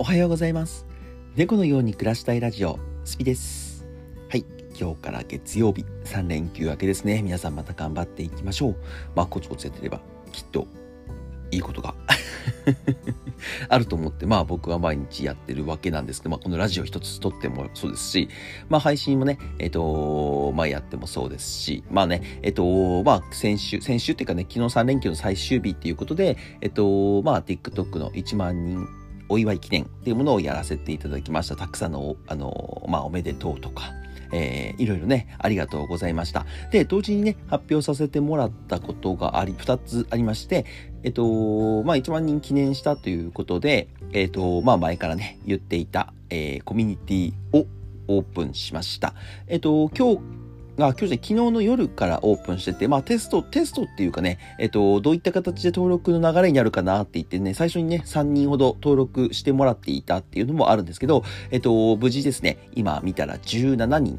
おはようございます。猫のように暮らしたいラジオ、スピです。はい。今日から月曜日、3連休明けですね。皆さんまた頑張っていきましょう。まあ、コツコツやってれば、きっと、いいことが あると思って、まあ僕は毎日やってるわけなんですけど、まあこのラジオ一つ撮ってもそうですし、まあ配信もね、えっ、と、まあやってもそうですし、まあね、えっ、と、まあ先週、先週っていうかね、昨日3連休の最終日っていうことで、えっ、と、まあ TikTok の1万人お祝い記念っていうものをやらせていただきました。たくさんの、あの、まあおめでとうとか、えー、いろいろね、ありがとうございました。で、同時にね、発表させてもらったことがあり、二つありまして、えっと、まあ、1万人記念したということで、えっと、まあ、前からね、言っていた、えー、コミュニティをオープンしました。えっと、今日、が、今日じゃ昨日の夜からオープンしてて、まあテスト、テストっていうかね、えっと、どういった形で登録の流れになるかなって言ってね、最初にね、3人ほど登録してもらっていたっていうのもあるんですけど、えっと、無事ですね、今見たら17人、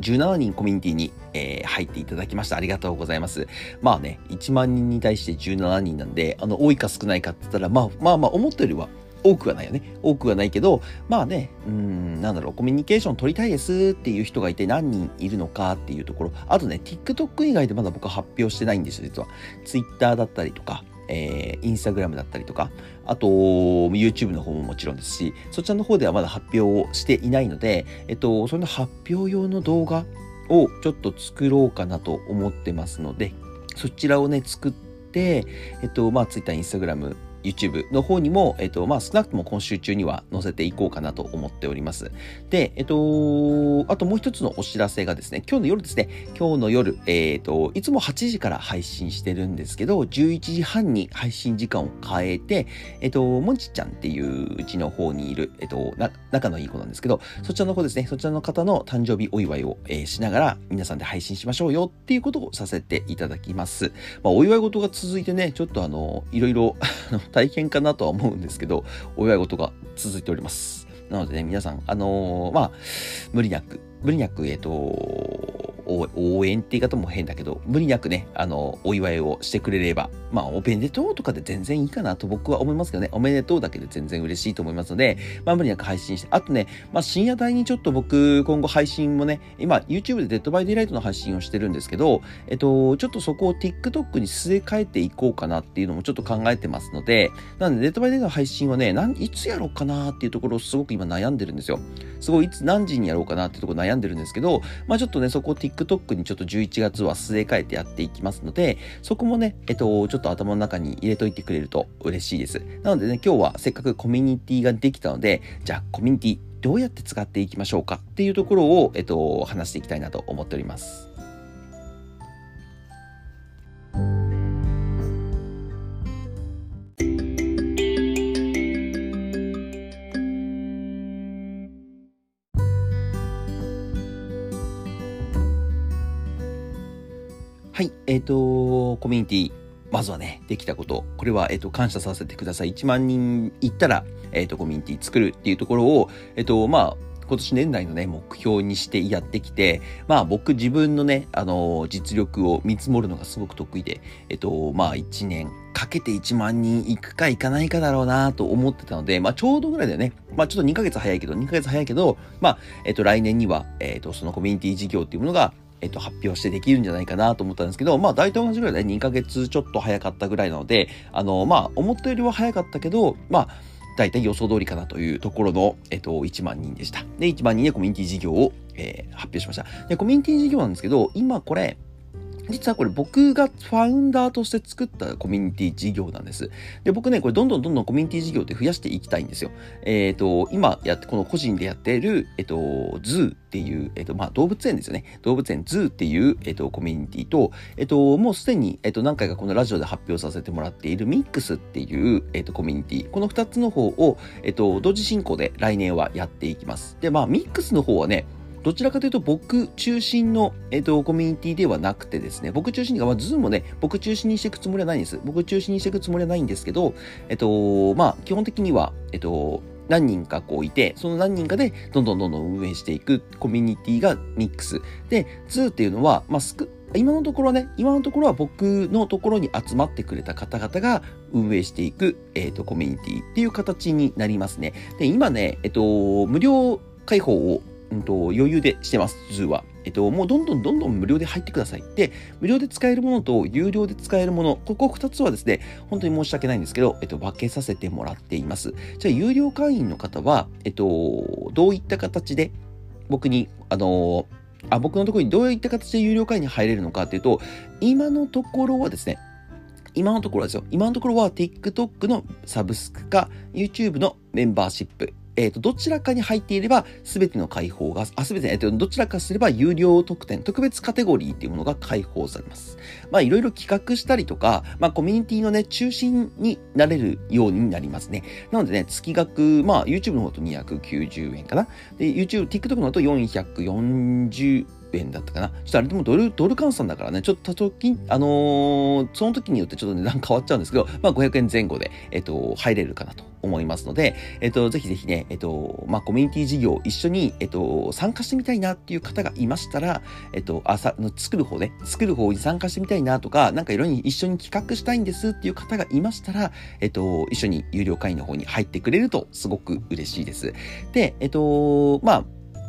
17人コミュニティに、えー入っていただきました。ありがとうございます。まあね、1万人に対して17人なんで、あの、多いか少ないかって言ったら、まあまあまあ、思ったよりは多くはないよね。多くはないけど、まあね、うん、なんだろう、コミュニケーション取りたいですっていう人がいて何人いるのかっていうところ。あとね、TikTok 以外でまだ僕は発表してないんですよ、実は。Twitter だったりとか、えー、Instagram だったりとか、あと、YouTube の方ももちろんですし、そちらの方ではまだ発表をしていないので、えっと、その発表用の動画をちょっと作ろうかなと思ってますので、そちらをね、作って、えっと、まあ、Twitter、Instagram、YouTube の方にも、えっと、まあ、少なくとも今週中には載せていこうかなと思っております。で、えっと、あともう一つのお知らせがですね、今日の夜ですね、今日の夜、えっと、いつも8時から配信してるんですけど、11時半に配信時間を変えて、えっと、もんちちゃんっていううちの方にいる、えっと、な、仲のいい子なんですけど、そちらの方ですね、そちらの方の誕生日お祝いを、えーしながら、皆さんで配信しましょうよっていうことをさせていただきます。まあ、お祝い事が続いてね、ちょっとあの、いろいろ 大変かなとは思うんですけど、お祝い事が続いております。なのでね、皆さん、あのーまあ、無理なく、無理なく、えっ、と応援って言い方も変だけど、無理なくね、あの、お祝いをしてくれれば、まあ、おめでとうとかで全然いいかなと僕は思いますけどね、おめでとうだけで全然嬉しいと思いますので、まあ、無理なく配信して、あとね、まあ、深夜帯にちょっと僕、今後配信もね、今、YouTube で Dead by Daylight の配信をしてるんですけど、えっと、ちょっとそこを TikTok に据え替えていこうかなっていうのもちょっと考えてますので、なので、デッドバイデイライトの配信はね、いつやろうかなっていうところをすごく今悩んでるんですよ。すごいいつ何時にやろうかなっていうところ悩んでるんですけど、まあちょっとね、そこを TikTok TikTok にちょっと11月は据え替えてやっていきますので、そこもね、えっと、ちょっと頭の中に入れといてくれると嬉しいです。なのでね、今日はせっかくコミュニティができたので、じゃあコミュニティどうやって使っていきましょうかっていうところを、えっと、話していきたいなと思っております。はい、えっ、と、コミュニティ、まずはね、できたこと、これは、えっ、と、感謝させてください。1万人いったら、えっ、と、コミュニティ作るっていうところを、えっ、と、まあ、今年年内のね、目標にしてやってきて、まあ僕自分のね、あの実力を見積もるのがすごく得意で、えっと、まあ1年かけて1万人行くか行かないかだろうなと思ってたので、まあちょうどぐらいだよね。まあちょっと2ヶ月早いけど、2ヶ月早いけど、まあ、えっと来年には、えっと、そのコミュニティ事業っていうものが、えっと、発表してできるんじゃないかなと思ったんですけど、まあ大体同じぐらいで、ね、2ヶ月ちょっと早かったぐらいなので、あの、まあ思ったよりは早かったけど、まあ、大体予想通りかなというところの、えっと、1万人でした。で、1万人でコミュニティ事業を、えー発表しました。で、コミュニティ事業なんですけど、今これ、実はこれ僕がファウンダーとして作ったコミュニティ事業なんです。で、僕ね、これどんどんどんどんコミュニティ事業って増やしていきたいんですよ。えっ、と、今やって、この個人でやっている、えっ、と、ズーっていう、えっ、と、まあ、動物園ですよね。動物園ズーっていう、えっ、と、コミュニティと、えっ、と、もうすでに、えっ、と、何回かこのラジオで発表させてもらっているミックスっていう、えっ、と、コミュニティ。この二つの方を、えっ、と、同時進行で来年はやっていきます。で、まあ、ミックスの方はね、どちらかというと僕中心の、えっと、コミュニティではなくてですね、僕中心に、まあ、ズーもね、僕中心にしていくつもりはないんです。僕中心にしていくつもりはないんですけど、えっと、まあ、基本的には、えっと、何人かこういて、その何人かでどんどんどんどん運営していくコミュニティがミックス。で、ズーっていうのは、まあ、すく、今のところね、今のところは僕のところに集まってくれた方々が運営していく、えっ、ー、と、コミュニティっていう形になりますね。で、今ね、えっ、と、無料開放を、うんと、余裕でしてます、ズーは。えっと、もうどんどんどんどん無料で入ってください。で、無料で使えるものと有料で使えるもの、ここ2つはですね、本当に申し訳ないんですけど、えっと、分けさせてもらっています。じゃあ、有料会員の方は、えっと、どういった形で僕に、あのあ僕のところにどういった形で有料会員に入れるのかっていうと、今のところはですね、今のところですよ。今のところは TikTok のサブスクか YouTube のメンバーシップえっ、ー、と、どちらかに入っていれば、すべての解放が、あ、すべて、えっ、ー、と、どちらかすれば有料特典、特別カテゴリーっていうものが解放されます。まあ、いろいろ企画したりとか、まあ、コミュニティのね、中心になれるようになりますね。なのでね、月額、まあ、YouTube の方と290円かな。で、YouTube、TikTok の方と440円だったかな。ちょっとあれでもドル、ドル換算だからね、ちょっと多時、あのー、その時によってちょっと値段変わっちゃうんですけど、まあ500円前後で、えっと、入れるかなと思いますので、えっと、ぜひぜひね、えっと、まあコミュニティ事業一緒に、えっと、参加してみたいなっていう方がいましたら、えっと、あさ、作る方ね、作る方に参加してみたいなとか、なんかいろいろ一緒に企画したいんですっていう方がいましたら、えっと、一緒に有料会員の方に入ってくれるとすごく嬉しいです。で、えっと、まあ、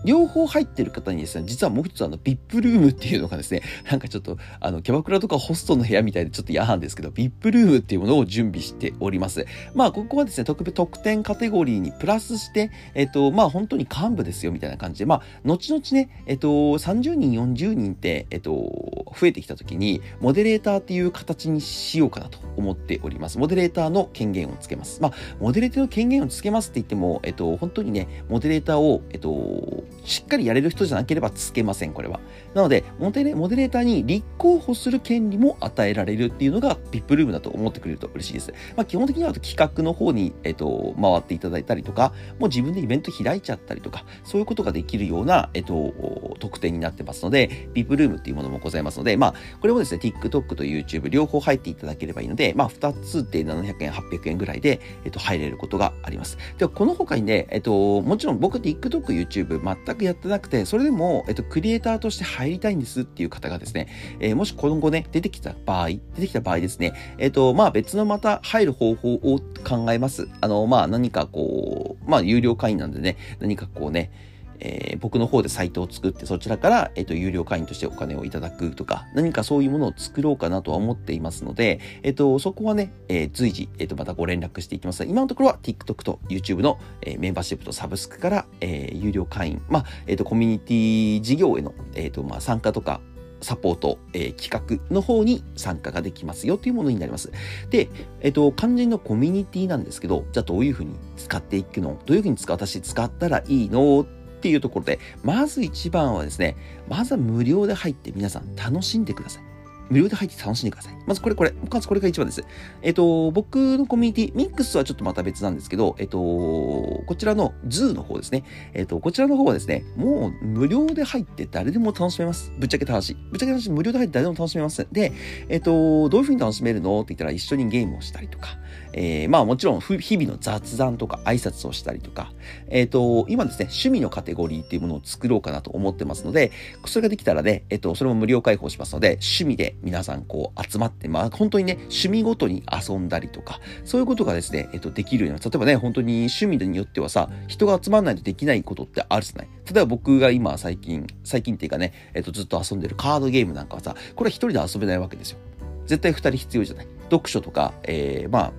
両方入ってる方にですね、実はもう一つあの、VIP ルームっていうのがですね、なんかちょっと、あの、キャバクラとかホストの部屋みたいでちょっと嫌なんですけど、VIP ルームっていうものを準備しております。まあ、ここはですね、特別特典カテゴリーにプラスして、えっと、まあ、本当に幹部ですよ、みたいな感じで、まあ、後々ね、えっと、30人、40人って、えっと、増えてきた時に、モデレーターっていう形にしようかなと思っております。モデレーターの権限をつけます。まあ、モデレーターの権限をつけますって言っても、えっと、本当にね、モデレーターを、えっと、しっかりやれる人じゃなければつけません、これは。なので、モデレモデレーターに立候補する権利も与えられるっていうのが VIP ルームだと思ってくれると嬉しいです。まあ、基本的には企画の方に、えっと、回っていただいたりとか、もう自分でイベント開いちゃったりとか、そういうことができるような、えっと、特典になってますので、VIP ルームっていうものもございますので、まあ、これもですね、TikTok と YouTube 両方入っていただければいいので、まあ、2つで700円、800円ぐらいで、えっと、入れることがあります。では、この他にね、えっと、もちろん僕 TikTok、YouTube 全くやってなくて、それでも、えっと、クリエイターとして入りたいんですっていう方がですね、えー、もし今後ね、出てきた場合、出てきた場合ですね、えっと、まあ別のまた入る方法を考えます。あの、まあ何かこう、まあ有料会員なんでね、何かこうね、えー、僕の方でサイトを作ってそちらから、えっ、ー、と、有料会員としてお金をいただくとか、何かそういうものを作ろうかなとは思っていますので、えっ、ー、と、そこはね、えー、随時、えっ、と、またご連絡していきます。今のところは TikTok と YouTube の、えメンバーシップとサブスクから、え有料会員、まあ、えっ、と、コミュニティ事業への、えっ、と、まあ、参加とか、サポート、えー、企画の方に参加ができますよというものになります。で、えっ、ー、と、肝心のコミュニティなんですけど、じゃあどういうふうに使っていくの？どういうふうに使私使ったらいいの？っていうところで、まず一番はですね、まずは無料で入って皆さん楽しんでください。無料で入って楽しんでください。まずこれこれ、まずこれが一番です。えっ、と、僕のコミュニティ、ミックスはちょっとまた別なんですけど、えっ、と、こちらのズーの方ですね。えっ、と、こちらの方はですね、もう無料で入って誰でも楽しめます。ぶっちゃけた話。ぶっちゃけた話、無料で入って誰でも楽しめます。で、えっ、と、どういう風に楽しめるの？って言ったら一緒にゲームをしたりとか、え、まあもちろん日々の雑談とか挨拶をしたりとか、えっ、と、今ですね、趣味のカテゴリーっていうものを作ろうかなと思ってますので、それができたらね、えっ、と、それも無料開放しますので、趣味で皆さんこう集まって、まあ本当にね、趣味ごとに遊んだりとか、そういうことがですね、えっ、と、できるような、例えばね、本当に趣味によってはさ、人が集まらないとできないことってあるじゃない。例えば僕が今最近、最近っていうかね、えっ、と、ずっと遊んでるカードゲームなんかはさ、これは一人で遊べないわけですよ。絶対二人必要じゃない。読書とか、えー、まあ、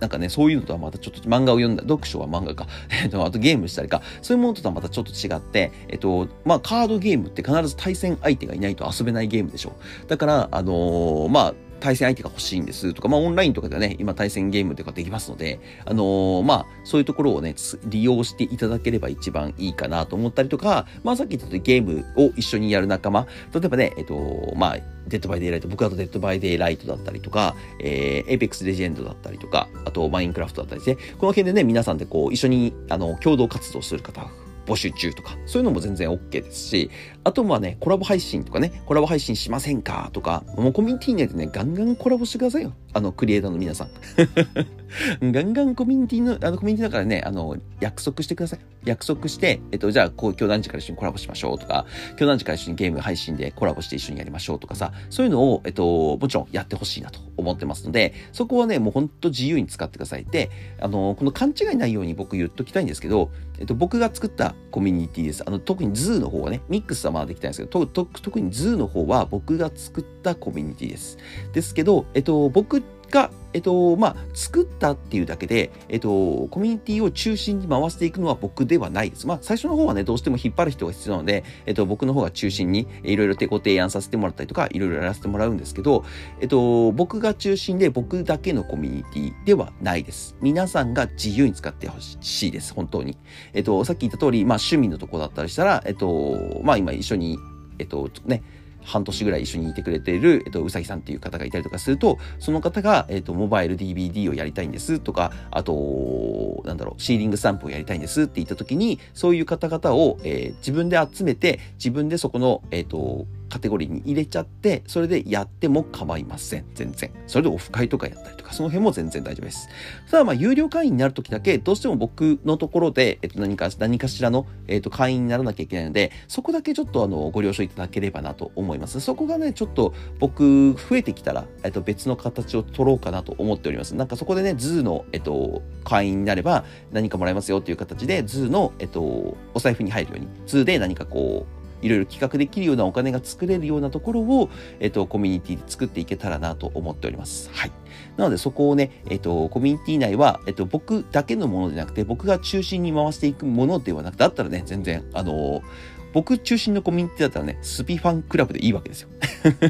なんかね、そういうのとはまたちょっと漫画を読んだ、読書は漫画か、えっと、あとゲームしたりか、そういうものとはまたちょっと違って、えっと、まあ、カードゲームって必ず対戦相手がいないと遊べないゲームでしょ。だから、あのー、まあ、対戦相手が欲しいんですとか、まあオンラインとかではね、今対戦ゲームとかできますので、あのー、まあそういうところをね、利用していただければ一番いいかなと思ったりとか、まあさっき言ったゲームを一緒にやる仲間、例えばね、えっと、まあ、 Dead by Daylight、僕だと Dead by Daylight だったりとか、えー、 Apex Legend だったりとか、あとマインクラフトだったりですね、この辺でね、皆さんでこう一緒にあの共同活動する方募集中とか、そういうのも全然 OK ですし、あとはね、コラボ配信とかね、コラボ配信しませんか？とか、もうコミュニティ内でね、ガンガンコラボしてくださいよ。あの、クリエイターの皆さん。ガンガンコミュニティの、あの、コミュニティだからね、あの、約束してください。約束して、えっと、じゃあ、こう、今日何時から一緒にコラボしましょうとか、今日何時から一緒にゲーム配信でコラボして一緒にやりましょうとかさ、そういうのを、えっと、もちろんやってほしいなと思ってますので、そこはね、もうほんと自由に使ってください。で、あの、この勘違いないように僕言っときたいんですけど、えっと、僕が作ったコミュニティです。あの、特にズーの方はね、ミックスはまあできたんですけど、特にズーの方は僕が作ったコミュニティです。ですけど、えっと、僕が、えっと、まあ、作ったっていうだけで、えっと、コミュニティを中心に回していくのは僕ではないです。まあ、最初の方はね、どうしても引っ張る人が必要なので、えっと、僕の方が中心にいろいろご提案させてもらったりとか、いろいろやらせてもらうんですけど、えっと、僕が中心で僕だけのコミュニティではないです。皆さんが自由に使ってほしいです。本当に。えっと、さっき言った通り、まあ、趣味のとこだったりしたら、えっと、まあ、今一緒に、えっと、ね、半年ぐらい一緒にいてくれている、えっと、うさぎさんっていう方がいたりとかすると、その方が、えっと、モバイル DVD をやりたいんですとか、あと、なんだろう、シーリングスタンプをやりたいんですって言った時に、そういう方々を、えー、自分で集めて、自分でそこの、えっと、カテゴリーに入れちゃって、それでやっても構いません。全然。それでオフ会とかやったりとか、その辺も全然大丈夫です。ただまあ、有料会員になるときだけ、どうしても僕のところで、えっと、何か、何かしらの、えっと、会員にならなきゃいけないので、そこだけちょっとあの、ご了承いただければなと思います。そこがね、ちょっと僕、増えてきたら、えっと、別の形を取ろうかなと思っております。なんかそこでね、ズーの、えっと、会員になれば何かもらえますよっていう形で、ズーの、えっと、お財布に入るように、ズーで何かこう、いろいろ企画できるようなお金が作れるようなところを、えっと、コミュニティで作っていけたらなと思っております。はい。なのでそこをね、えっと、コミュニティ内は、えっと、僕だけのものでなくて、僕が中心に回していくものではなくて、だったらね、全然、あの僕中心のコミュニティだったらね、スピファンクラブでいいわけですよ。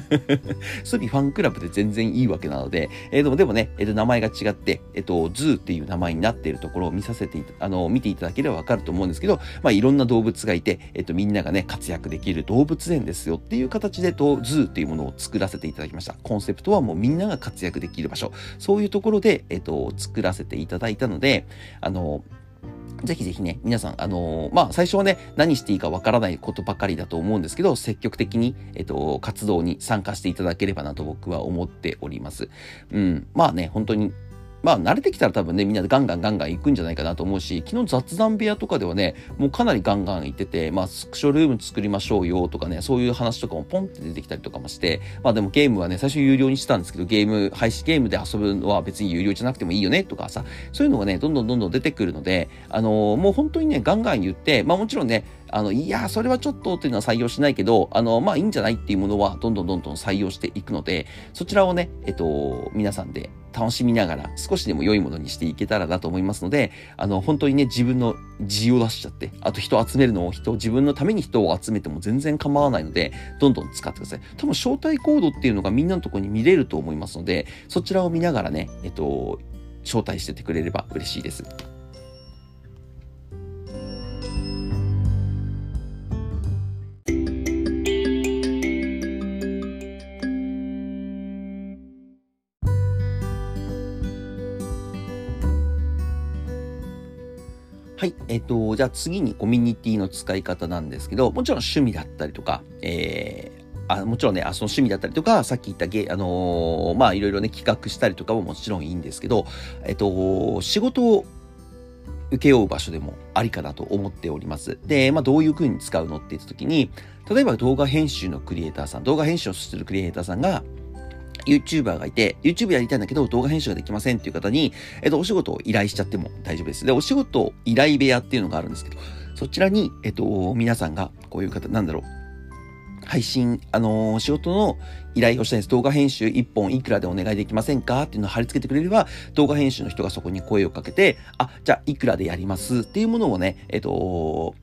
スピファンクラブで全然いいわけなので、えー、でもでもね、え、ー、と、名前が違って、えっ、ー、と、ズーっていう名前になっているところを見させてあの、見ていただければわかると思うんですけど、まあ、いろんな動物がいて、えっ、と、みんながね、活躍できる動物園ですよっていう形で、と、ズーっていうものを作らせていただきました。コンセプトはもうみんなが活躍できる場所。そういうところで、えっ、と、作らせていただいたので、あの、ぜひぜひね、皆さん、あのー、まあ、最初はね、何していいかわからないことばかりだと思うんですけど、積極的に、えっと、活動に参加していただければなと僕は思っております。うん。まあね、本当にまあ慣れてきたら多分ね、みんなでガンガンガンガン行くんじゃないかなと思うし、昨日雑談部屋とかではね、もうかなりガンガン行ってて、まあスクショルーム作りましょうよとかね、そういう話とかもポンって出てきたりとかもして、まあでもゲームはね、最初有料にしてたんですけど、ゲーム、配信ゲームで遊ぶのは別に有料じゃなくてもいいよねとかさ、そういうのがね、どんどんどんどん出てくるので、あのー、もう本当にね、ガンガン言って、まあもちろんね、あの、いや、それはちょっとっていうのは採用しないけど、あの、まあいいんじゃないっていうものはどんどんどんどん採用していくので、そちらをね、えっと、皆さんで楽しみながら少しでも良いものにしていけたらなと思いますので、あの、本当にね、自分の字を出しちゃって、あと人を集めるのを人、自分のために人を集めても全然構わないので、どんどん使ってください。多分招待コードっていうのがみんなのとこに見れると思いますので、そちらを見ながらね、えっと、招待しててくれれば嬉しいです。はい。えっ、と、じゃあ次にコミュニティの使い方なんですけど、もちろん趣味だったりとか、えー、あもちろんね、あその趣味だったりとか、さっき言ったゲ、あのー、まあいろいろね、企画したりとかももちろんいいんですけど、えっ、と、仕事を請け負う場所でもありかなと思っております。で、まあどういう風に使うのって言った時に、例えば動画編集のクリエイターさん、動画編集をするクリエイターさんが、YouTuber がいて、YouTube やりたいんだけど動画編集ができませんっていう方に、えっと、お仕事を依頼しちゃっても大丈夫です。で、お仕事依頼部屋っていうのがあるんですけど、そちらに、えっと、皆さんが、こういう方、なんだろう、配信、あのー、仕事の依頼をしたいです。動画編集1本いくらでお願いできませんかっていうのを貼り付けてくれれば、動画編集の人がそこに声をかけて、あ、じゃあいくらでやりますっていうものをね、えっと、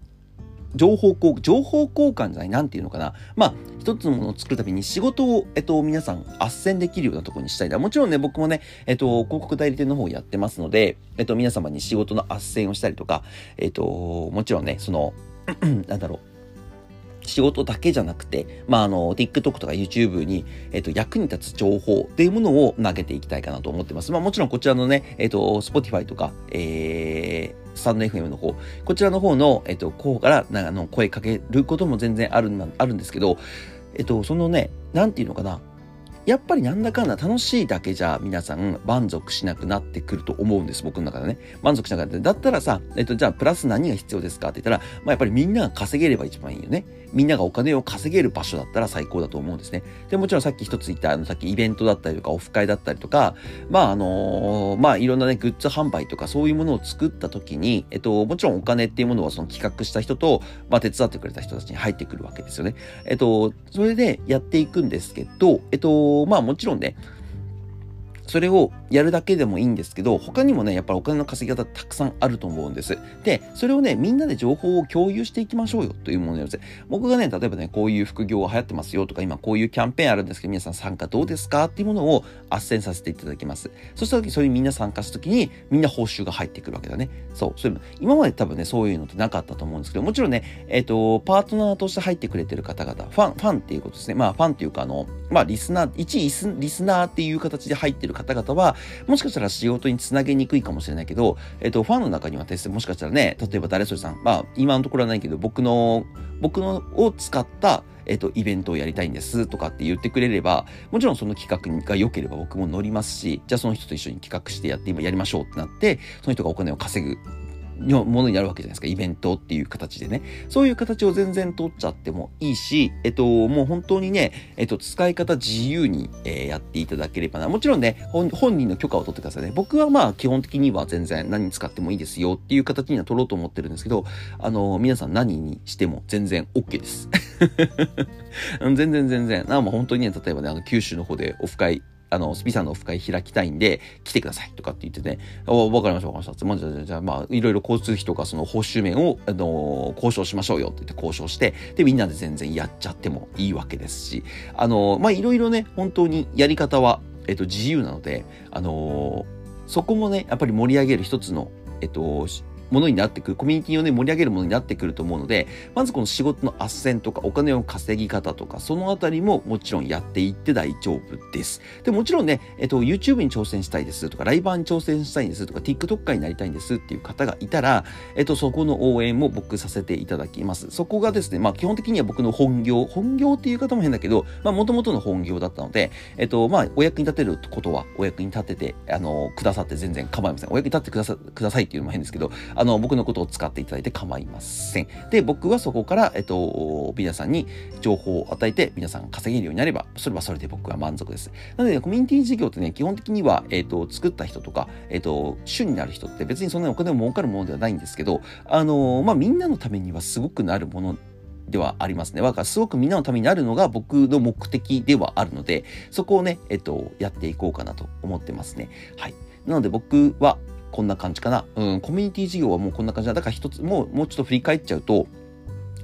情報交換、情報交換じゃない、なんていうのかな。まあ、一つのものを作るたびに仕事を、えっと、皆さん、斡旋できるようなところにしたいな。もちろんね、僕もね、えっと、広告代理店の方をやってますので、えっと、皆様に仕事の斡旋をしたりとか、えっと、もちろんね、その、なんだろう、仕事だけじゃなくて、まあ、あの、TikTok とか YouTube に、えっと、役に立つ情報っていうものを投げていきたいかなと思ってます。まあ、もちろんこちらのね、えっと、Spotify とか、えー、スタンド FM の方、こちらの方の、えっと、候補から、あの、声かけることも全然ある、あるんですけど、えっと、そのね、なんていうのかな、やっぱりなんだかんだ楽しいだけじゃ皆さん満足しなくなってくると思うんです、僕の中でね。満足しなくなって。だったらさ、えっと、じゃあプラス何が必要ですかって言ったら、まあやっぱりみんなが稼げれば一番いいよね。みんながお金を稼げる場所だったら最高だと思うんですね。で、もちろんさっき一つ言った、あの、さっきイベントだったりとか、オフ会だったりとか、まああのー、まあいろんなね、グッズ販売とかそういうものを作った時に、えっと、もちろんお金っていうものはその企画した人と、まあ手伝ってくれた人たちに入ってくるわけですよね。えっと、それでやっていくんですけど、えっと、まあもちろんね、それをやるだけでもいいんですけど、他にもね、やっぱりお金の稼ぎ方たくさんあると思うんです。で、それをね、みんなで情報を共有していきましょうよというものです。僕がね、例えばね、こういう副業が流行ってますよとか、今こういうキャンペーンあるんですけど、皆さん参加どうですかっていうものを斡旋させていただきます。そした時、それにみんな参加した時に、みんな報酬が入ってくるわけだね。そう。それ今まで多分ね、そういうのってなかったと思うんですけど、もちろんね、えっ、ー、と、パートナーとして入ってくれてる方々、ファン、ファンっていうことですね。まあ、ファンっていうか、あの、まあ、リスナー、一リスナーっていう形で入ってる方方々は、もしかしたら仕事につなげにくいかもしれないけど、えっと、ファンの中にはですね、もしかしたらね、例えば誰それさん、まあ、今のところはないけど、僕の、僕のを使った、えっと、イベントをやりたいんですとかって言ってくれれば、もちろんその企画が良ければ僕も乗りますし、じゃあその人と一緒に企画してやって今やりましょうってなって、その人がお金を稼ぐものになるわけじゃないですか。イベントっていう形でね。そういう形を全然取っちゃってもいいし、えっと、もう本当にね、えっと、使い方自由に、えー、やっていただければな。もちろんね、本人の許可を取ってくださいね。僕はまあ、基本的には全然何使ってもいいですよっていう形には取ろうと思ってるんですけど、あの、皆さん何にしても全然 OK です。全然全然。な、もう本当にね、例えばね、あの、九州の方でオフ会あの、スピさんのオフ会開きたいんで、来てくださいとかって言ってね、あ、わかりました、わかりました。まあ、じゃあ、じゃあ、まあ、いろいろ交通費とか、その報酬面を、あのー、交渉しましょうよって言って交渉して、で、みんなで全然やっちゃってもいいわけですし、あのー、まあ、いろいろね、本当にやり方は、えっと、自由なので、あのー、そこもね、やっぱり盛り上げる一つの、えっと、ものになってくる、コミュニティをね、盛り上げるものになってくると思うので、まずこの仕事の斡旋とかお金を稼ぎ方とか、そのあたりももちろんやっていって大丈夫です。で、もちろんね、えっと、YouTube に挑戦したいですとか、ライバーに挑戦したいんですとか、TikToker になりたいんですっていう方がいたら、えっと、そこの応援も僕させていただきます。そこがですね、まあ基本的には僕の本業、本業っていう方も変だけど、まあ元々の本業だったので、えっと、まあお役に立てることはお役に立てて、あの、くださって全然構いません。お役に立ってくださくださいっていうのも変ですけど、あの、僕のことを使っていただいて構いません。で、僕はそこから、えっと、皆さんに情報を与えて、皆さん稼げるようになれば、それはそれで僕は満足です。なので、ね、コミュニティ事業ってね、基本的には、えっと、作った人とか、えっと、主になる人って別にそんなにお金を儲かるものではないんですけど、あの、まあ、みんなのためにはすごくなるものではありますね。だからすごくみんなのためになるのが僕の目的ではあるので、そこをね、えっと、やっていこうかなと思ってますね。はい。なので僕は、こんな感じかな。うん、コミュニティ事業はもうこんな感じだ。だから一つ、もう、もうちょっと振り返っちゃうと、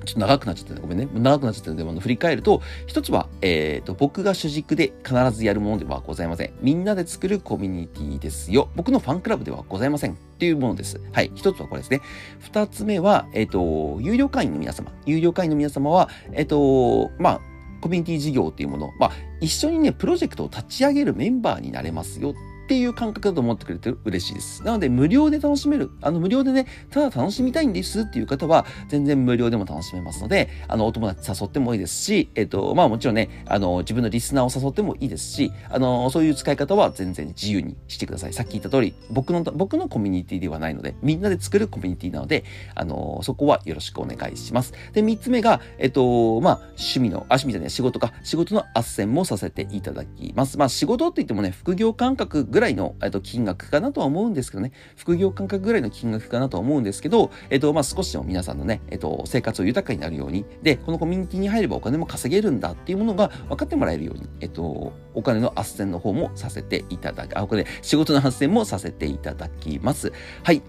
ちょっと長くなっちゃってるごめんね。長くなっちゃってるので、振り返ると、一つは、えっ、ー、と、僕が主軸で必ずやるものではございません。みんなで作るコミュニティですよ。僕のファンクラブではございません。っていうものです。はい。一つはこれですね。二つ目は、えっ、ー、と、有料会員の皆様。有料会員の皆様は、えっ、ー、と、まあ、コミュニティ事業っていうもの、まあ、一緒にね、プロジェクトを立ち上げるメンバーになれますよっていう感覚だと思ってくれて嬉しいです。なので、無料で楽しめる。あの、無料でね、ただ楽しみたいんですっていう方は、全然無料でも楽しめますので、あの、お友達誘ってもいいですし、えっと、まあもちろんね、あの、自分のリスナーを誘ってもいいですし、あの、そういう使い方は全然自由にしてください。さっき言った通り、僕の、僕のコミュニティではないので、みんなで作るコミュニティなので、あの、そこはよろしくお願いします。で、三つ目が、えっと、まあ、趣味の、あ、趣味じゃない、仕事か、仕事の斡旋もさせていただきます。まあ、仕事って言ってもね、副業感覚ぐぐらいの、えっと、金額かなとは思うんですけどね、副業感覚ぐらいの金額かなとは思うんですけど、えっと、まあ、少しでも皆さんのね、えっと、生活を豊かになるように、で、このコミュニティに入ればお金も稼げるんだっていうものが分かってもらえるように、えっと、お金の斡旋の方もさせていただき、あ、これ仕事の斡旋もさせていただきます。はい。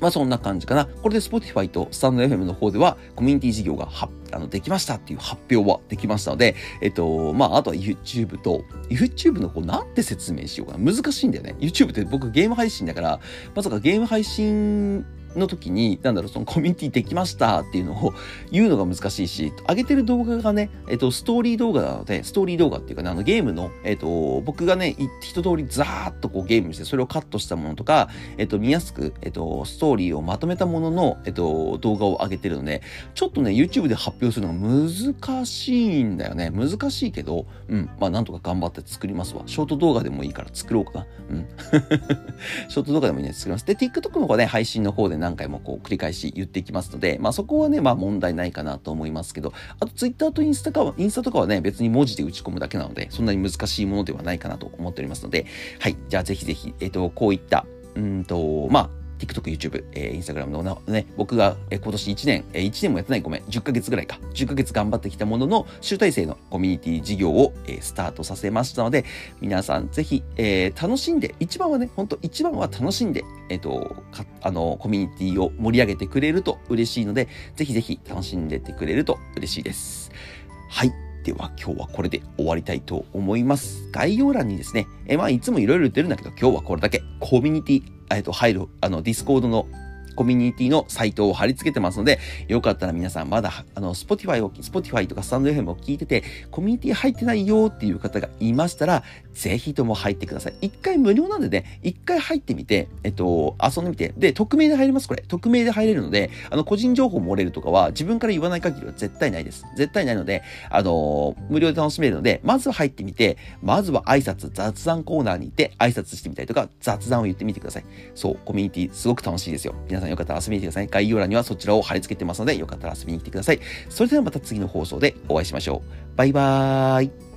まあそんな感じかな。これで Spotify とスタンド FM の方ではコミュニティ事業があのできましたっていう発表はできましたので、えっと、まああとは YouTube と、YouTube の方なんて説明しようかな。難しいんだよね。YouTube って僕ゲーム配信だから、まさかゲーム配信の時に、なんだろう、そのコミュニティできましたっていうのを言うのが難しいし、上げてる動画がね、えっと、ストーリー動画なので、ストーリー動画っていうかね、あのゲームの、えっと、僕がね、一通りザーッとこうゲームして、それをカットしたものとか、えっと、見やすく、えっと、ストーリーをまとめたものの、えっと、動画を上げてるので、ちょっとね、YouTube で発表するのが難しいんだよね。難しいけど、うん、まあ、なんとか頑張って作りますわ。ショート動画でもいいから作ろうかな。うん。ショート動画でもいいね、作ります。で、TikTok の方ね、配信の方でね何回もこう繰り返し言っていきますので、まあそこはね、まあ問題ないかなと思いますけど、あと Twitter とインスタかは、インスタとかはね、別に文字で打ち込むだけなので、そんなに難しいものではないかなと思っておりますので、はい。じゃあぜひぜひ、えっ、ー、と、こういった、うんと、まあ、TikTok、YouTube、えー、Instagram のね、僕が、えー、今年1年、えー、1年もやってない、ごめん、10ヶ月ぐらいか、10ヶ月頑張ってきたものの、集大成のコミュニティ事業を、えー、スタートさせましたので、皆さんぜひ、えー、楽しんで、一番はね、本当一番は楽しんで、えっ、ー、と、あの、コミュニティを盛り上げてくれると嬉しいので、ぜひぜひ楽しんでてくれると嬉しいです。はい。では今日はこれで終わりたいと思います。概要欄にですね、えまあいつもいろいろ言ってるんだけど、今日はこれだけコミュニティ、えっと、入る、あの、 Discord のコミュニティのサイトを貼り付けてますので、よかったら皆さんまだ、あの、Spotify を、Spotify とかスタンド FM を聞いてて、コミュニティ入ってないよっていう方がいましたら、ぜひとも入ってください。一回無料なんでね、一回入ってみて、えっと、遊んでみて、で、匿名で入ります、これ。匿名で入れるので、あの、個人情報漏れるとかは、自分から言わない限りは絶対ないです。絶対ないので、あの、無料で楽しめるので、まずは入ってみて、まずは挨拶、雑談コーナーに行って挨拶してみたりとか、雑談を言ってみてください。そう、コミュニティすごく楽しいですよ。皆さんよかったら遊びに来てください。概要欄にはそちらを貼り付けてますので、よかったら遊びに来てください。それではまた次の放送でお会いしましょう。バイバーイ。